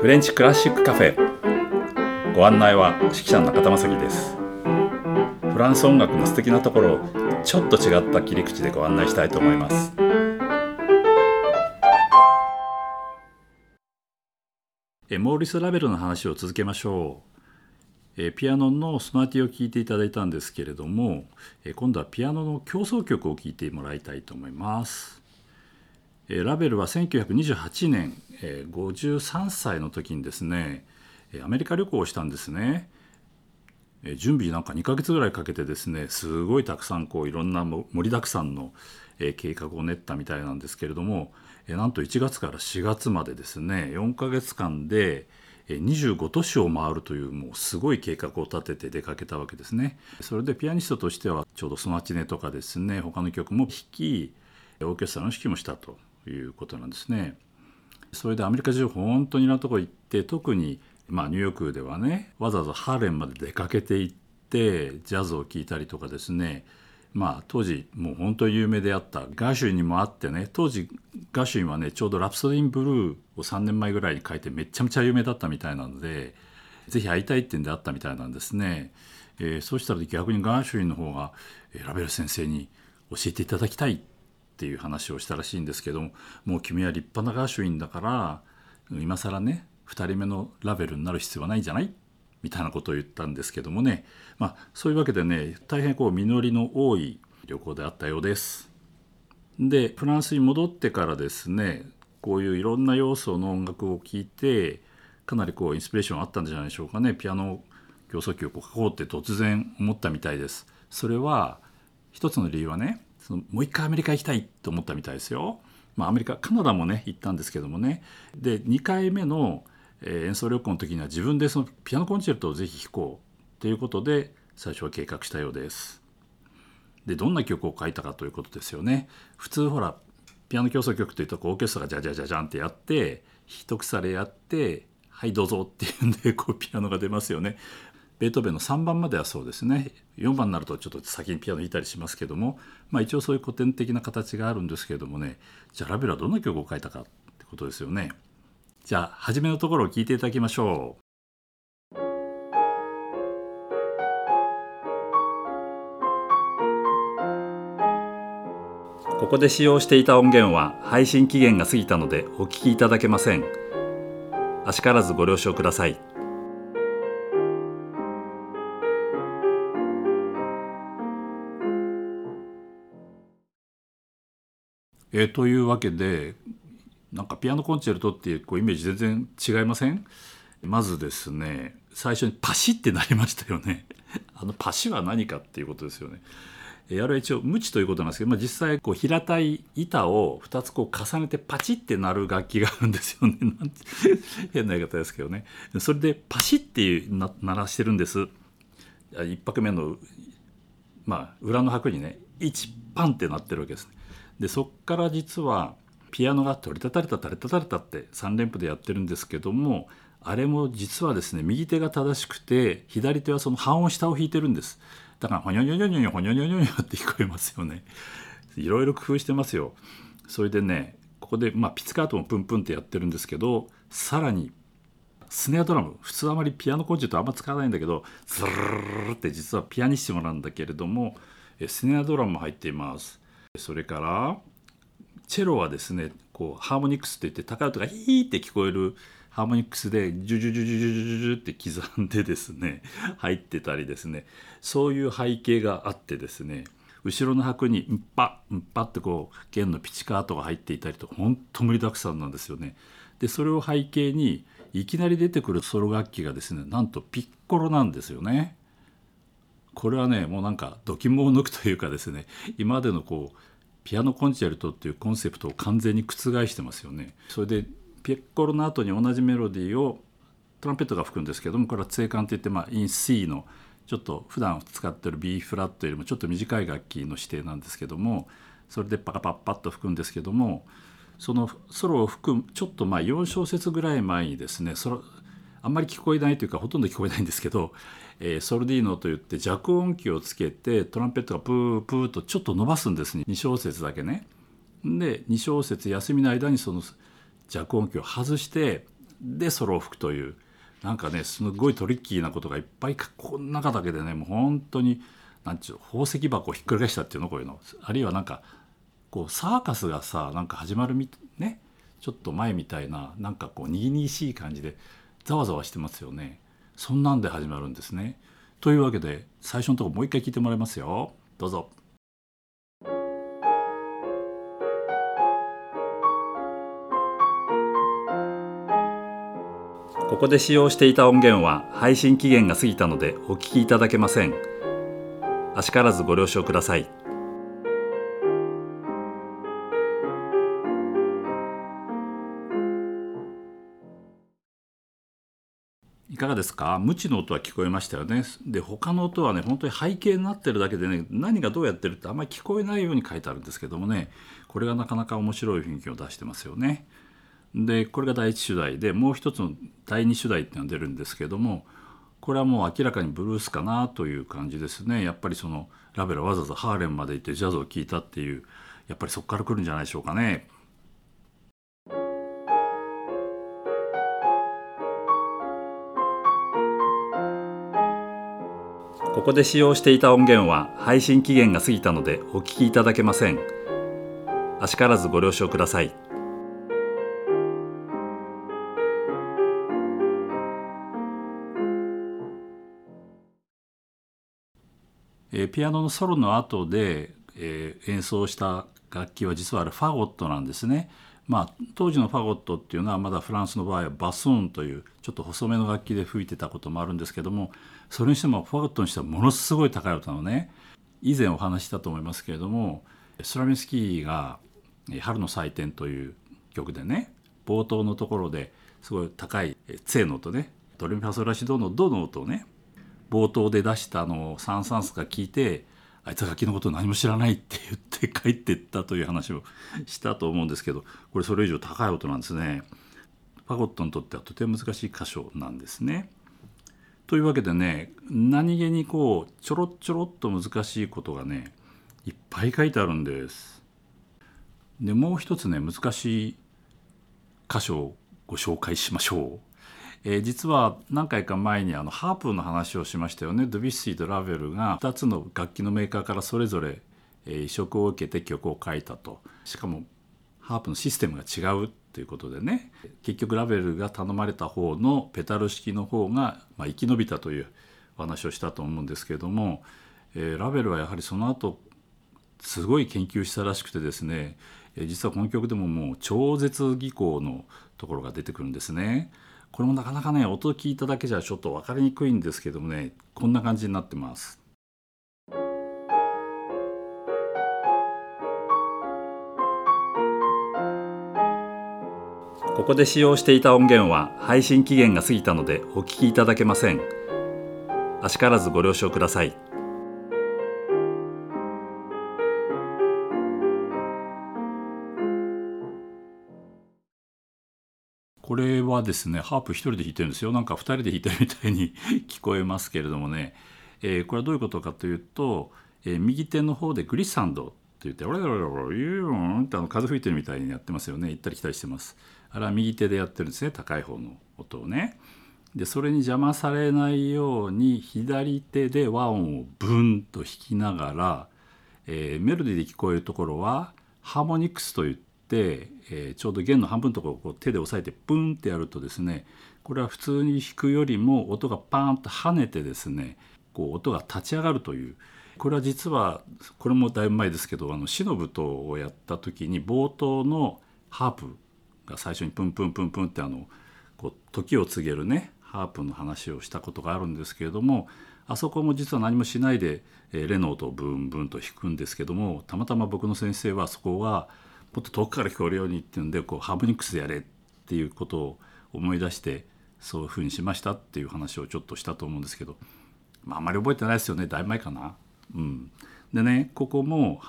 フレンチクラシックカフェ。ご案内は指揮者の中田正樹です。フランス音楽の素敵なところをちょっと違った切り口でご案内したいと思います。えモーリス・ラベルの話を続けましょう。えピアノのソナティを聴いていただいたんですけれどもえ今度はピアノの協奏曲を聴いてもらいたいと思います。ラベルは1928年53歳の時にですねアメリカ旅行をしたんですね準備なんか2ヶ月ぐらいかけてですねすごいたくさんこういろんな盛りだくさんの計画を練ったみたいなんですけれどもなんと1月から4月までですね4ヶ月間で25都市を回るというもうすごい計画を立てて出かけたわけですね。それでピアニストとしてはちょうどソナチネとかですね他の曲も弾きオーケストラの指揮もしたということなんですね。それでアメリカ中本当にいろんなとこ行って特にまあニューヨークではねわざわざハーレンまで出かけて行ってジャズを聴いたりとかですねまあ当時もう本当に有名であったガーシュインにもあってね当時ガーシュインはねちょうど「ラプソディン・ブルー」を3年前ぐらいに書いてめちゃめちゃ有名だったみたいなので是非会いたいってんであったみたいなんですね。えー、そうしたら逆にガーシュインの方がラベル先生に教えていただきたいっていう話をしたらしいんですけどももう君は立派なガーシュウィンだから今更ね2人目のラベルになる必要はないんじゃない？みたいなことを言ったんですけどもねまあそういうわけでね大変こう実りの多い旅行であったようです。でフランスに戻ってからですねこういういろんな要素の音楽を聴いてかなりこうインスピレーションあったんじゃないでしょうかねピアノ競争曲を書こうって突然思ったみたいです。それは一つの理由はねそのもう一回アメリカ行きたいと思ったみたいですよ。まあ、アメリカカナダもね行ったんですけどもねで2回目の、えー、演奏旅行の時には自分でそのピアノコンチェルトをぜひ弾こうということで最初は計画したようです。でどんな曲を書いたかということですよね。普通ほらピアノ競争曲というとこうオーケストラがジャジャジャジャンってやって一腐れやってはいどうぞっていうんでこうピアノが出ますよね。ベートーベンの3番まではそうですね4番になるとちょっと先にピアノ弾いたりしますけども、まあ、一応そういう古典的な形があるんですけれどもねじゃあラベルはどんな曲を書いたかってことですよね。じゃあ初めのところを聞いていただきましょう。ここで使用していた音源は配信期限が過ぎたのでお聞きいただけません。あしからずご了承ください。えー、というわけでなんかピアノコンチェルトっていうこうイメージ全然違いません？まずですね最初にパシってなりましたよね。あのパシは何かっていうことですよね。あれは一応無知ということなんですけど、まあ、実際こう平たい板を2つこう重ねてパチってなる楽器があるんですよね。変な言い方ですけどね。それでパシっていう鳴らしてるんです。1拍目のまあ裏の拍にね1パンってなってるわけですね。でそっから実はピアノが取りたたれたたれたたれたって3連符でやってるんですけどもあれも実はですね右手が正しくて左手はその半音下を弾いてるんです。だからほにょにょにょにょほにょにょにょにょって聞こえますよね。いろいろ工夫してますよ。それでねここで、まあ、ピッツカートもプンプンってやってるんですけどさらにスネアドラム普通あまりピアノコンチェルトあんま使わないんだけどズルルルって実はピアニッシモなんだけれどもスネアドラムも入っていますそれからチェロはですねこうハーモニクスって言って高い音がヒーって聞こえるハーモニクスでジュジュジュジュジュジュジュって刻んでですね 入ってたりですねそういう背景があってですね後ろの拍に「んぱんぱ」ってこう弦のピチカートが入っていたりとほんと盛りだくさんなんですよね。でそれを背景にいきなり出てくるソロ楽器がですねなんとピッコロなんですよね。これはねもうなんか度肝を抜くというかですね今までのこうピアノコンチェルトっていうコンセプトを完全に覆してますよね。それでピッコロの後に同じメロディーをトランペットが吹くんですけどもこれは椎管っていって、まあ、イン C のちょっと普段使ってる B フラットよりもちょっと短い楽器の指定なんですけどもそれでパカパッパッと吹くんですけどもそのソロを吹くちょっとまあ4小節ぐらい前にですねあんまり聞こえないというかほとんど聞こえないんですけど、えー、ソルディーノといって弱音器をつけてトランペットがプープーとちょっと伸ばすんですね。2小節だけね。で2小節休みの間にその弱音器を外してでソロを吹くという。なんかねすごいトリッキーなことがいっぱいこの中だけでねもう本当に何ちゅう宝石箱をひっくり返したっていうのこういうの。あるいはなんかこうサーカスがさなんか始まるみねちょっと前みたいななんかこうにぎにぎしい感じでざわざわしてますよねそんなんで始まるんですね。というわけで最初のとこもう一回聞いてもらいますよどうぞ。ここで使用していた音源は配信期限が過ぎたのでお聞きいただけません。あしからずご了承ください。かがですか？無知の音は聞こえましたよね。で他の音はね本当に背景になってるだけでね何がどうやってるってあんまり聞こえないように書いてあるんですけどもねこれがなかなか面白い雰囲気を出してますよね。でこれが第一主題でもう一つの第二主題っていうのが出るんですけどもこれはもう明らかにブルースかなという感じですねやっぱりそのラベルわざわざハーレムまで行ってジャズを聴いたっていうやっぱりそこから来るんじゃないでしょうかね。ここで使用していた音源は配信期限が過ぎたのでお聞きいただけません。あしからずご了承ください。えー、ピアノのソロの後で、えー、演奏した楽器は実はあれファゴットなんですね。まあ、当時のファゴットっていうのはまだフランスの場合はバスーンというちょっと細めの楽器で吹いてたこともあるんですけどもそれにしてもファゴットにしてはものすごい高い音なのね。以前お話したと思いますけれどもスラミスキーが「春の祭典」という曲でね冒頭のところですごい高い「ツェの音ねドレミファソラシドの「ド」の音をね冒頭で出したのをサン・サンスが聞いてあいつは楽器のこと何も知らないって言って帰ってったという話をしたと思うんですけどこれそれ以上高い音なんですね。ファゴットにとってはとても難しい箇所なんですね。というわけでね何気にこうちょろちょろっと難しいことがねいっぱい書いてあるんです。でもう一つね難しい箇所をご紹介しましょう。えー、実は何回か前にあのハープの話をしましたよね。ドビッシーとラヴェルが2つの楽器のメーカーからそれぞれ、移植を受けて曲を書いたと。しかもハープのシステムが違うということでね。結局ラヴェルが頼まれた方のペタル式の方が、まあ、生き延びたというお話をしたと思うんですけれども、えー、ラヴェルはやはりその後すごい研究したらしくてですね実はこの曲でももう超絶技巧のところが出てくるんですね。これもなかなかね音を聞いただけじゃちょっと分かりにくいんですけどもねこんな感じになってます。ここで使用していた音源は配信期限が過ぎたのでお聞きいただけません。あしからずご了承ください。はですねハープ1人で弾いてるんですよ。なんか2人で弾いてるみたいに 聞こえますけれどもね、えー、これはどういうことかというと、えー、右手の方でグリッサンドって言って「オレオレオレユーン」ってあの風吹いてるみたいにやってますよね行ったり来たりしてますあれは右手でやってるんですね高い方の音をねでそれに邪魔されないように左手で和音をブンと弾きながら、えー、メロディーで聞こえるところはハーモニクスといって、え、ちょうど弦の半分のところをこう手で押さえてプンってやるとですねこれは普通に弾くよりも音がパーンと跳ねてですねこう音が立ち上がるという。これは実はこれもだいぶ前ですけどあのシノブとをやった時に冒頭のハープが最初にプンプンプンプンってあのこう時を告げるねハープの話をしたことがあるんですけれどもあそこも実は何もしないで、えレノートをブンブンと弾くんですけどもたまたま僕の先生はそこはもっと遠くから聞こえるようにっていうんでこうハーモニクスでやれっていうことを思い出してそういうふうにしましたっていう話をちょっとしたと思うんですけど、まあ、あんまり覚えてないですよねだいぶ前かな？うん、でねここも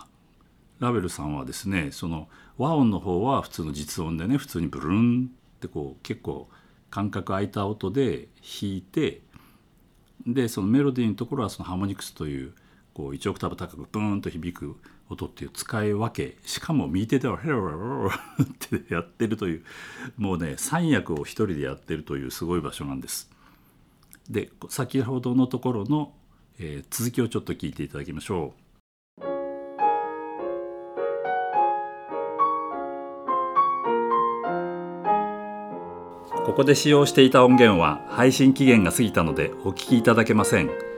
ラベルさんはですねその和音の方は普通の実音でね普通にブルンってこう結構間隔空いた音で弾いてでそのメロディーのところはそのハーモニクスというこう1オクターブ高くブーンと響く音っていう使い分けしかも右手ではヘロヘロってやってるというもうね三役を一人でやってるというすごい場所なんです。で先ほどのところの、えー、続きをちょっと聞いていただきましょう。ここで使用していた音源は配信期限が過ぎたのでお聞きいただけません。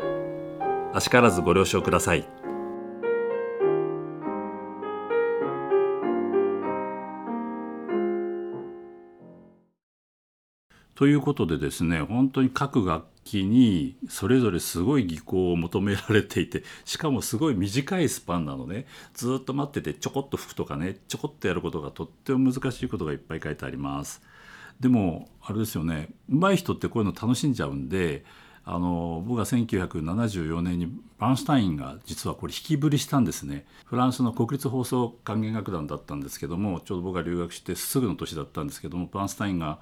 あしからずご了承ください。ということでですね本当に各楽器にそれぞれすごい技巧を求められていてしかもすごい短いスパンなのねずっと待っててちょこっと吹くとかねちょこっとやることがとっても難しいことがいっぱい書いてあります。でもあれですよね上手い人ってこういうの楽しんじゃうんであの僕が1974年にバーンスタインが実はこれ引きぶりしたんですね。フランスの国立放送管弦楽団だったんですけどもちょうど僕が留学してすぐの年だったんですけどもバーンスタインが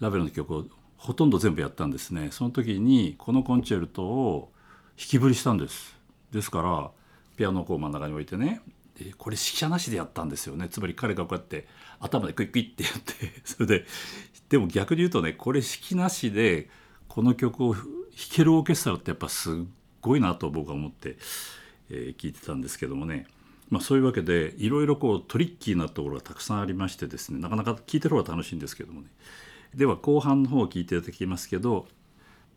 ラベルの曲をほとんど全部やったんですね。その時にこのコンチェルトを弾きぶりしたんです。ですからピアノをこう真ん中に置いてねこれ指揮者なしでやったんですよね。つまり彼がこうやって頭でクイクイってやってそれででも逆に言うとねこれ指揮なしでこの曲を弾けるオーケストラってやっぱすっごいなと僕は思って、えー、聞いてたんですけどもね。まあ、そういうわけでいろいろこうトリッキーなところがたくさんありましてですねなかなか聞いてる方が楽しいんですけどもね。では後半の方を聞いていただきますけど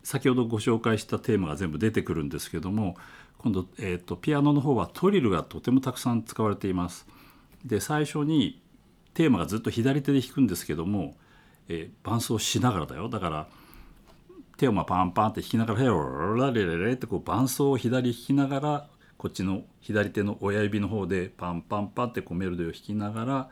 先ほどご紹介したテーマが全部出てくるんですけども今度、えーと、ピアノの方はトリルがとてもたくさん使われています。で最初にテーマがずっと左手で弾くんですけども、えー、伴奏しながらだよ。だから手をまあパンパンって弾きながら「ヘロラレレレ」ってこう伴奏を左弾きながらこっちの左手の親指の方でパンパンパンってこうメロディーを弾きながら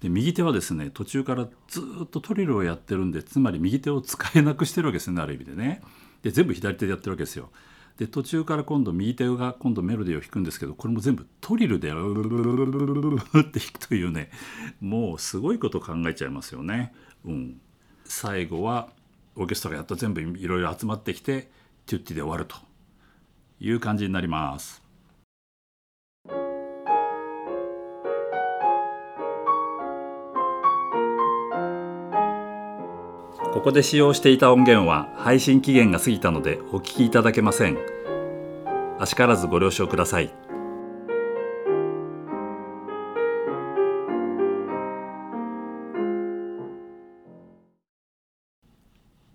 で右手はですね途中からずっとトリルをやってるんでつまり右手を使えなくしてるわけですねある意味でね。で全部左手でやってるわけですよ。で途中から今度右手が今度メロディーを弾くんですけどこれも全部トリルで「ルルルルルルルルル」って弾くというねもうすごいこと考えちゃいますよね。うん、最後はオーケストラやっと全部いろいろ集まってきてトゥッティで終わるという感じになります。ここで使用していた音源は配信期限が過ぎたのでお聞きいただけません。あしからずご了承ください。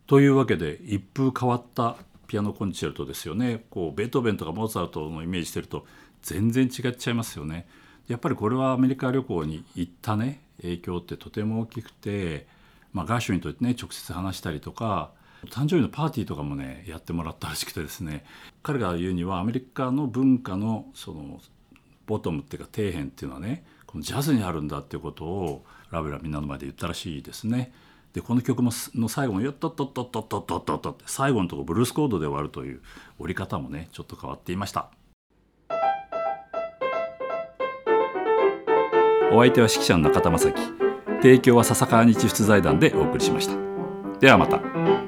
というわけで一風変わったピアノコンチェルトですよね。こうベートーベンとかモーツァルトのイメージしてると全然違っちゃいますよね。やっぱりこれはアメリカ旅行に行ったね。影響ってとても大きくてまあ、ガーシュウィンとね直接話したりとか誕生日のパーティーとかもねやってもらったらしくてですね。彼が言うにはアメリカの文化のそのボトムっていうか底辺っていうのはねこのジャズにあるんだっていうことをラベルはみんなの前で言ったらしいですね。でこの曲もの最後も「よっとっとっとっとっとっとっと」って最後のところブルースコードで終わるという折り方もねちょっと変わっていました。お相手は指揮者の中田正樹。提供は笹川日出財団でお送りしました。ではまた。